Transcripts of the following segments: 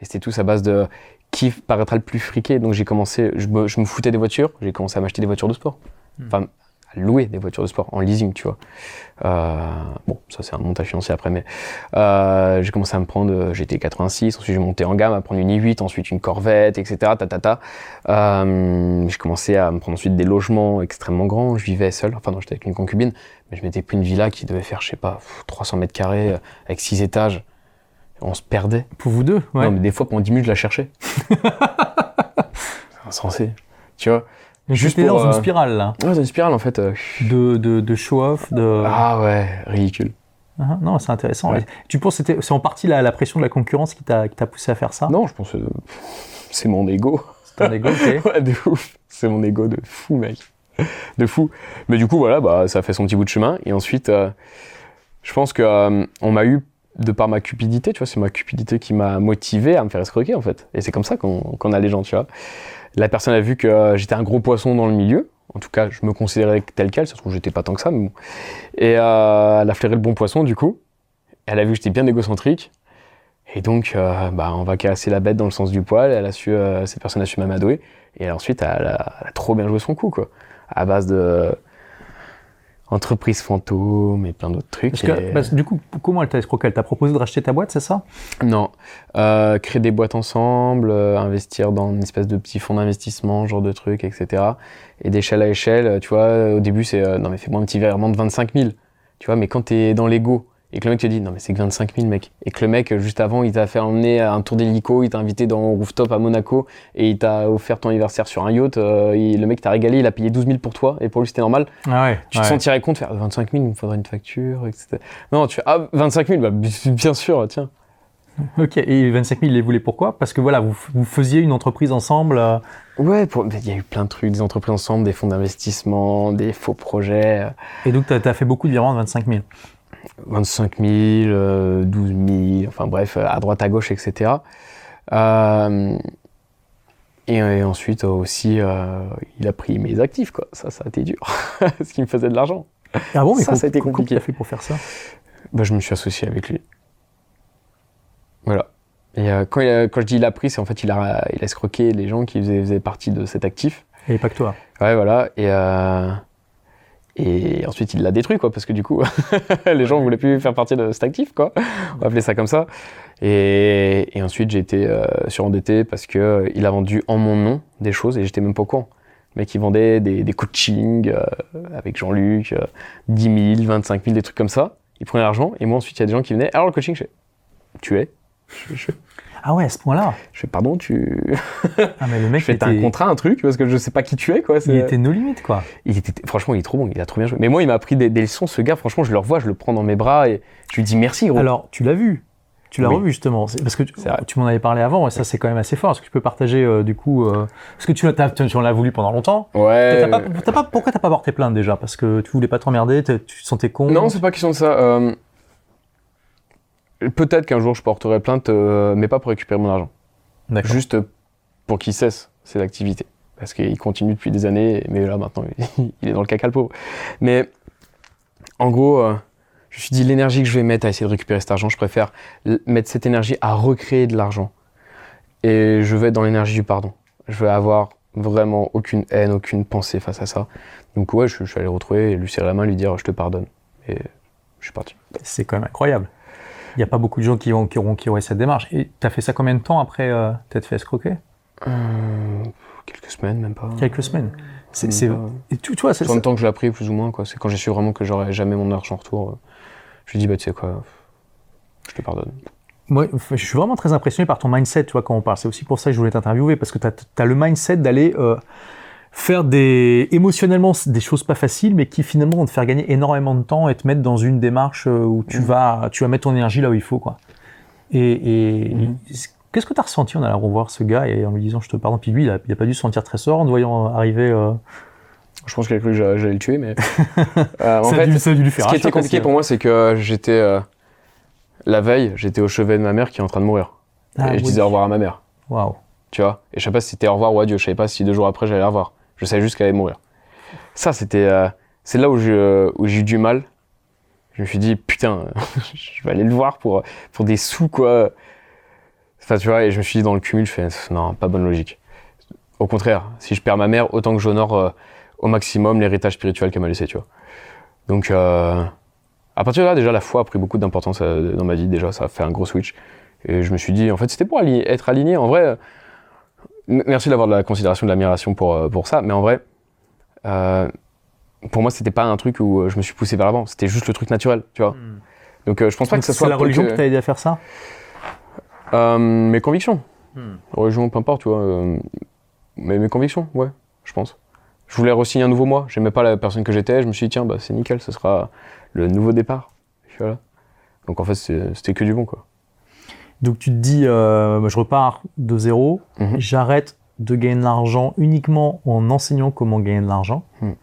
Et c'était tous à base de qui paraîtra le plus friqué. Donc j'ai commencé, je me, je me foutais des voitures, j'ai commencé à m'acheter des voitures de sport. Hmm. Enfin, à louer des voitures de sport en leasing, tu vois. Euh, bon, ça c'est un montage financier après, mais euh, j'ai commencé à me prendre euh, GT 86, ensuite j'ai monté en gamme à prendre une i8, ensuite une Corvette, etc. Ta, ta, ta. Euh, j'ai commencé à me prendre ensuite des logements extrêmement grands. Je vivais seul, enfin non, j'étais avec une concubine, mais je m'étais pris une villa qui devait faire, je sais pas, pff, 300 mètres carrés avec 6 étages. On se perdait. Pour vous deux, ouais. Non, mais des fois pendant 10 minutes, je la cherchais. c'est insensé, tu vois. Juste pour, dans une euh, spirale là, Ouais, c'est une spirale en fait. euh, de, de, de show-off, de. Ah ouais, ridicule. Ah, non, c'est intéressant. Ouais. Tu penses que c'est en partie la, la pression de la concurrence qui t'a qui t'a poussé à faire ça? Non, je pense que c'est mon ego. C'est un ego, ok. Ouais, de ouf. C'est mon ego de fou, mec. De fou. Mais du coup, voilà, bah, ça a fait son petit bout de chemin. Et ensuite, euh, je pense que euh, on m'a eu de par ma cupidité, tu vois, c'est ma cupidité qui m'a motivé à me faire escroquer, en fait. Et c'est comme ça qu'on a les gens, tu vois. La personne a vu que euh, j'étais un gros poisson dans le milieu. En tout cas, je me considérais tel quel. Ça se trouve, j'étais pas tant que ça, mais bon. Et euh, elle a flairé le bon poisson, du coup. Elle a vu que j'étais bien égocentrique. Et donc, euh, bah, on va casser la bête dans le sens du poil. Elle a su, cette personne a su m'amadouer. Et ensuite, elle a, elle a trop bien joué son coup, quoi. À base de entreprise fantôme et plein d'autres trucs. Parce que, Et- que du coup, comment elle t'a escroqué Elle t'a proposé de racheter ta boîte, c'est ça? Non. Euh, créer des boîtes ensemble, euh, investir dans une espèce de petit fonds d'investissement, genre de trucs, etc. Et d'échelle à échelle, tu vois, au début, c'est euh, non, mais fais-moi un petit virement de 25 000. Tu vois, mais quand t'es dans l'ego et que le mec te dit non, mais c'est que 25 000, mec. Et que le mec, juste avant, il t'a fait emmener à un tour d'hélico, il t'a invité dans un rooftop à Monaco et il t'a offert ton anniversaire sur un yacht. euh, il- le mec t'a régalé, il a payé 12 000 pour toi et pour lui, c'était normal. Ah ouais. Tu te sentirais compte de faire 25 000, il me faudrait une facture, etc. Non, tu fais ah, 25 000, bah, bien sûr, tiens. Ok, et 25 000, il les voulait pourquoi? Parce que voilà, vous, vous faisiez une entreprise ensemble. euh, Ouais, pour- il y a eu plein de trucs, des entreprises ensemble, des fonds d'investissement, des faux projets. euh, et donc, tu as, fait beaucoup de virements de 25 000. 25 000, euh, 12 000, enfin bref, euh, à droite, à gauche, etc. Et, et ensuite aussi, il a pris mes actifs, quoi. Ça, ça a été dur. Ce qui me faisait de l'argent. Ah bon, mais Ça, ça a été comment compliqué. tu as fait pour faire ça? Bah, je me suis associé avec lui. Et euh, quand, il a- quand je dis il a pris, c'est en fait il a, il a escroqué les gens qui faisaient, faisaient partie de cet actif. Et pas que toi. Ouais, voilà. Et, euh, et ensuite, il l'a détruit, quoi, parce que du coup, les gens voulaient plus faire partie de cet actif, quoi. On va appeler ça comme ça. Et, et ensuite, j'ai été euh, surendetté parce que il a vendu en mon nom des choses et j'étais même pas au courant. Le mec, il vendait des, des coachings avec Jean-Luc, euh, 10 000, 25 000, des trucs comme ça. Il prenait l'argent et moi, ensuite, il y a des gens qui venaient. Alors, le coaching, je fais, tu es je, je, Ah ouais, à ce point-là. je fais, pardon, tu. Ah, mais le mec, Je t'as un était, contrat, un truc, parce que je sais pas qui tu es, quoi. il était no limite, quoi. il était, franchement, il est trop bon, il a trop bien joué. Mais moi, il m'a appris des, des leçons, ce gars, franchement, je le revois, je le prends dans mes bras et je lui dis merci, gros. Alors, tu l'as vu. Tu l'as Oui. revu justement, parce que tu, m'en avais parlé avant, et ça c'est quand même assez fort. Est-ce que tu peux partager euh, du coup, euh, parce que tu, l'as- voulu pendant longtemps. ouais. T'as pas, pourquoi t'as pas porté plainte déjà? Parce que tu voulais pas t'emmerder, tu te sentais con. Non, c'est pas question de ça. euh, Peut-être qu'un jour je porterai plainte, euh, mais pas pour récupérer mon argent. Juste pour qu'il cesse ses activités. Parce qu'il continue depuis des années, mais là maintenant, il est dans le caca le pauvre. Mais en gros, euh, je me suis dit, l'énergie que je vais mettre à essayer de récupérer cet argent, je préfère mettre cette énergie à recréer de l'argent. Et je vais être dans l'énergie du pardon. Je vais avoir vraiment aucune haine, aucune pensée face à ça. Donc ouais, je, je suis allé le retrouver, lui serrer la main, lui dire, je te pardonne. Et je suis parti. C'est quand même incroyable. Il n'y a pas beaucoup de gens qui, ont, qui, auront, qui auraient cette démarche. Et t'as fait ça combien de temps après euh, t'être fait escroquer? Euh, quelques semaines, même pas. Quelques semaines. C'est, c'est- et tu, tu vois, c'est, En même temps que je l'ai appris, plus ou moins, quoi. C'est quand j'ai su vraiment que j'aurais jamais mon argent en retour. euh, je lui ai dit, bah, tu sais quoi, je te pardonne. Moi, je suis vraiment très impressionné par ton mindset, tu vois, quand on parle. C'est aussi pour ça que je voulais t'interviewer, parce que tu as, le mindset d'aller euh, faire des, émotionnellement des choses pas faciles, mais qui finalement vont te faire gagner énormément de temps et te mettre dans une démarche euh, où tu, Mhm. vas, tu vas mettre ton énergie là où il faut, quoi. Et, et Mhm. qu'est-ce que tu as ressenti en allant revoir ce gars et en lui disant je te pardonne? Puis lui, il a, il a pas dû se sentir très sort en te voyant arriver. euh, Je pense qu'il a cru que j'a- j'allais le tuer, mais. Euh, en ça, a fait, dû, ça a dû lui ce faire qui un était compliqué aussi, pour moi, c'est que j'étais. euh, la veille, j'étais au chevet de ma mère qui est en train de mourir. Ah, et je disais au revoir à ma mère, Waouh. tu vois? Et je savais pas si c'était au revoir ou adieu. Je savais pas si deux jours après j'allais la revoir. Je savais juste qu'elle allait mourir. Ça, c'était. euh, c'est là où j'ai eu du mal. Je me suis dit, putain, je vais aller le voir pour, pour des sous, quoi. Enfin, tu vois, et je me suis dit dans le cumul, je fais non, pas bonne logique. Au contraire, si je perds ma mère, autant que j'honore euh, au maximum l'héritage spirituel qu'elle m'a laissé, tu vois. Donc, euh, à partir de là, déjà, la foi a pris beaucoup d'importance dans ma vie. Déjà, ça a fait un gros switch. Et je me suis dit, en fait, c'était pour être aligné. En vrai, merci d'avoir de la considération, de l'admiration pour, euh, pour ça. Mais en vrai, euh, pour moi, c'était pas un truc où euh, je me suis poussé vers l'avant. C'était juste le truc naturel, tu vois. Donc, euh, je pense pas Donc, que ce c'est soit la religion que- qui t'a aidé à faire ça? Euh, mes convictions. Hmm. Religion, peu importe, tu vois. mais mes convictions, ouais, je pense. Je voulais re-signer un nouveau moi. J'aimais pas la personne que j'étais. Je me suis dit, tiens, bah, c'est nickel, ce sera le nouveau départ. Voilà. Donc en fait, c'était que du bon, quoi. Donc tu te dis, euh, bah, je repars de zéro, Mhm. j'arrête de gagner de l'argent uniquement en enseignant comment gagner de l'argent. Mhm.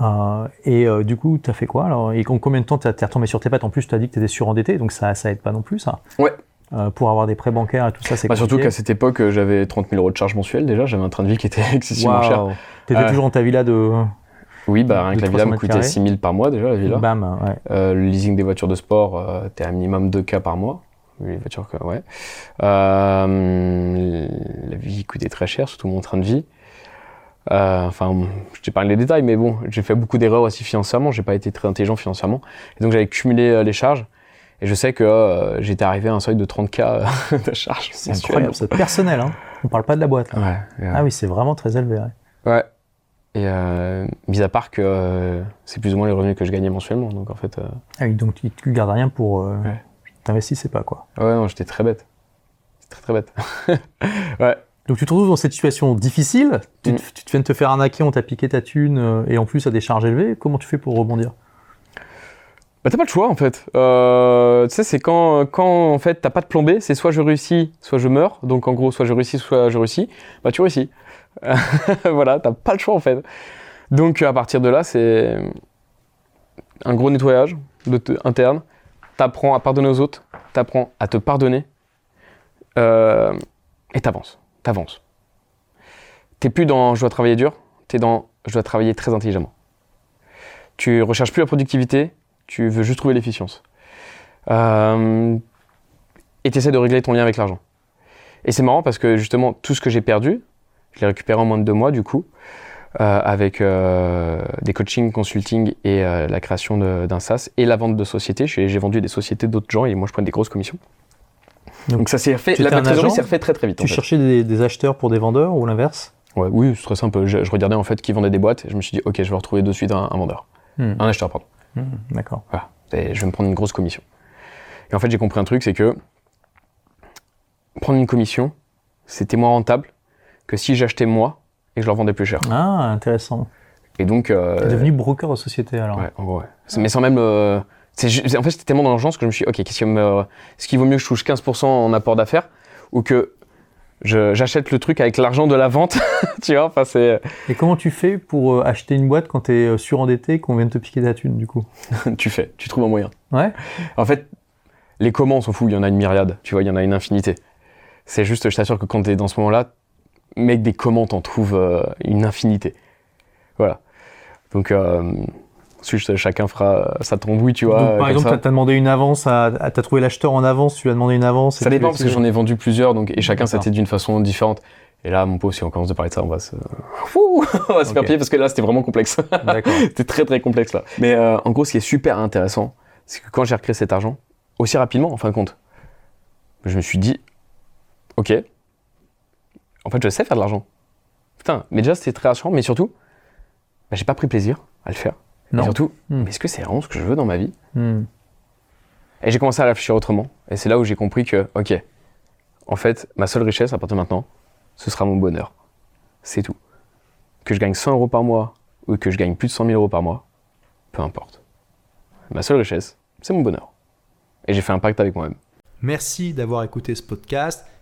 Euh, et euh, du coup, tu as fait quoi alors? Et en combien de temps tu es retombé sur tes pattes? En plus, tu as dit que tu étais surendetté, donc ça, ça aide pas non plus, ça. Ouais. Euh, pour avoir des prêts bancaires et tout ça, c'est Bah, surtout qu'à cette époque, j'avais 30 000 euros de charges mensuelles déjà. J'avais un train de vie qui était excessivement cher. T'étais Ouais. toujours dans ta villa de. Oui, bah, rien que la 300 villa me coûtait carrés. 6 000 par mois déjà, la villa. Bam, ouais. Le leasing des voitures de sport, euh, t'es à minimum 2K par mois. Les voitures, ouais. Euh, la vie coûtait très cher, surtout mon train de vie. Euh, enfin, je parlé des détails, mais bon, j'ai fait beaucoup d'erreurs aussi financièrement. J'ai pas été très intelligent financièrement. Et donc, j'avais cumulé euh, les charges. Et je sais que j'étais arrivé à un seuil de 30K euh, de charges. C'est incroyable, c'est personnel, hein. On parle pas de la boîte. là. Ouais. Ah oui, c'est vraiment très élevé. ouais. Ouais. Et euh, mis à part que euh, c'est plus ou moins les revenus que je gagnais mensuellement. Donc, en fait, euh, Ah oui, donc tu, tu gardes rien pour. Ouais. T'investissais pas, quoi. ouais, non, j'étais très bête. Très, très bête. ouais. Donc tu te retrouves dans cette situation difficile, tu, Mm. te- tu te viens de te faire arnaquer, on t'a piqué ta thune, euh, et en plus à des charges élevées, comment tu fais pour rebondir? Bah t'as pas le choix en fait. Euh, tu sais c'est quand, quand en fait t'as pas de plan B, c'est soit je réussis, soit je meurs. Donc en gros soit je réussis, soit je réussis. Bah tu réussis. voilà, t'as pas le choix en fait. Donc à partir de là c'est un gros nettoyage de interne. T'apprends à pardonner aux autres, t'apprends à te pardonner euh, et t'avances, t'avances. T'es plus dans je dois travailler dur, t'es dans je dois travailler très intelligemment. Tu recherches plus la productivité, tu veux juste trouver l'efficience. Euh, et tu essaies de régler ton lien avec l'argent. Et c'est marrant parce que justement, tout ce que j'ai perdu, je l'ai récupéré en moins de deux mois du coup, avec euh, des coachings, consulting et euh, la création d'un SaaS et la vente de sociétés. J'ai vendu des sociétés d'autres gens et moi je prends des grosses commissions. Donc, Donc, ça s'est refait, la trésorerie s'est refait très très vite. en Tu fait. cherchais des, des acheteurs pour des vendeurs ou l'inverse? Ouais, oui, c'est très simple. Je, je regardais en fait qui vendait des boîtes et je me suis dit, ok, je vais retrouver de suite un, un vendeur. Hmm. Un acheteur, pardon. Hmm, D'accord. Voilà. Et je vais me prendre une grosse commission. Et en fait, j'ai compris un truc, c'est que prendre une commission, c'était moins rentable que si j'achetais moi et que je leur vendais plus cher. Ah, intéressant. Et donc, euh, Tu es devenu broker de société alors. ouais, en gros, ouais. Mais sans même. euh, c'est en fait, j'étais tellement dans l'urgence que je me suis dit, ok, qu'est-ce qui me, est-ce qu'il vaut mieux que je touche 15% en apport d'affaires ou que j'achète le truc avec l'argent de la vente Tu vois, enfin, c'est. Et comment tu fais pour euh, acheter une boîte quand tu es surendetté et qu'on vient de te piquer ta thune du coup? Tu fais, tu trouves un moyen. Ouais En fait, les comment, on s'en fout, il y en a une myriade, tu vois, il y en a une infinité. C'est juste, je t'assure que quand t'es dans ce moment-là, mec, des comment, t'en trouves euh, une infinité. Voilà. Donc, euh, ensuite, chacun fera euh, sa tambouille, tu vois. Donc, par exemple, ça. tu as demandé une avance, à, à- t'as trouvé l'acheteur en avance, tu lui as demandé une avance. Ça dépend parce que j'en ai vendu plusieurs, donc, et chacun, c'était d'une façon différente. Et là, mon pauvre, si on commence de parler de ça, on va se, Fou on va se faire pied parce que là, c'était vraiment complexe. D'accord. C'était très très complexe là. Mais euh, en gros, ce qui est super intéressant, c'est que quand j'ai recréé cet argent, aussi rapidement en fin de compte, je me suis dit, ok, en fait, je sais faire de l'argent. Putain, mais déjà c'était très rassurant, mais surtout, bah, j'ai pas pris plaisir à le faire. Non. Et surtout, Hmm. mais est-ce que c'est vraiment ce que je veux dans ma vie? Hmm. Et j'ai commencé à réfléchir autrement. Et c'est là où j'ai compris que, ok, en fait, ma seule richesse à partir de maintenant, ce sera mon bonheur. C'est tout. Que je gagne 100 euros par mois ou que je gagne plus de 100 000 euros par mois, peu importe. Ma seule richesse, c'est mon bonheur. Et j'ai fait un pacte avec moi-même. Merci d'avoir écouté ce podcast.